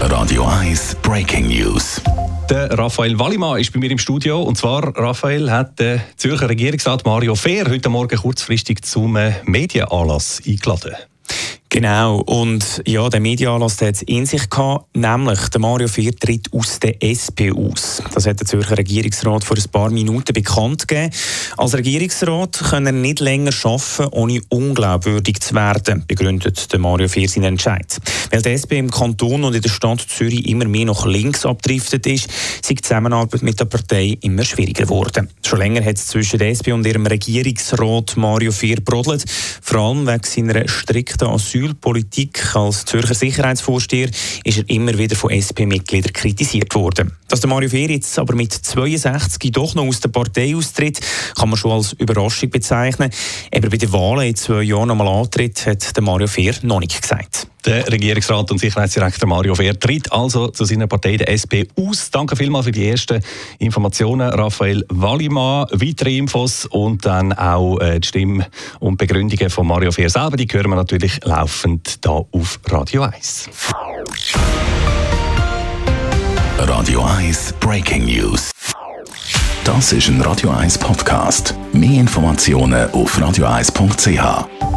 Radio 1 Breaking News. Der Raphael Wallimann ist bei mir im Studio. Und zwar, Raphael hat der Zürcher Regierungsrat Mario Fehr heute Morgen kurzfristig zum Medienanlass eingeladen. Genau, und ja, der Medianlass hat es in sich gehabt, nämlich der Mario Fehr tritt aus der SP aus. Das hat der Zürcher Regierungsrat vor ein paar Minuten bekannt gegeben. Als Regierungsrat kann er nicht länger arbeiten, ohne unglaubwürdig zu werden, begründet der Mario Fehr seinen Entscheid. Weil die SP im Kanton und in der Stadt Zürich immer mehr nach links abdriftet ist, ist die Zusammenarbeit mit der Partei immer schwieriger geworden. Schon länger hat es zwischen der SP und ihrem Regierungsrat Mario Fehr brodelt, vor allem wegen seiner strikten Asyl Asylpolitik als Zürcher Sicherheitsvorsteher ist er immer wieder von SP-Mitgliedern kritisiert worden. Dass der Mario Fehr jetzt aber mit 62 doch noch aus der Partei austritt, kann man schon als Überraschung bezeichnen. Aber bei den Wahlen in zwei Jahren nochmal antritt, hat der Mario Fehr noch nicht gesagt. Der Regierungsrat und Sicherheitsdirektor Mario Fehr tritt also zu seiner Partei, der SP, aus. Danke vielmals für die ersten Informationen, Raphael Wallimann. Weitere Infos und dann auch äh, die Stimme und Begründungen von Mario Fehr selber, die hören wir natürlich laufend hier auf Radio 1. Radio 1 Breaking News. Das ist ein Radio 1 Podcast. Mehr Informationen auf radio1.ch.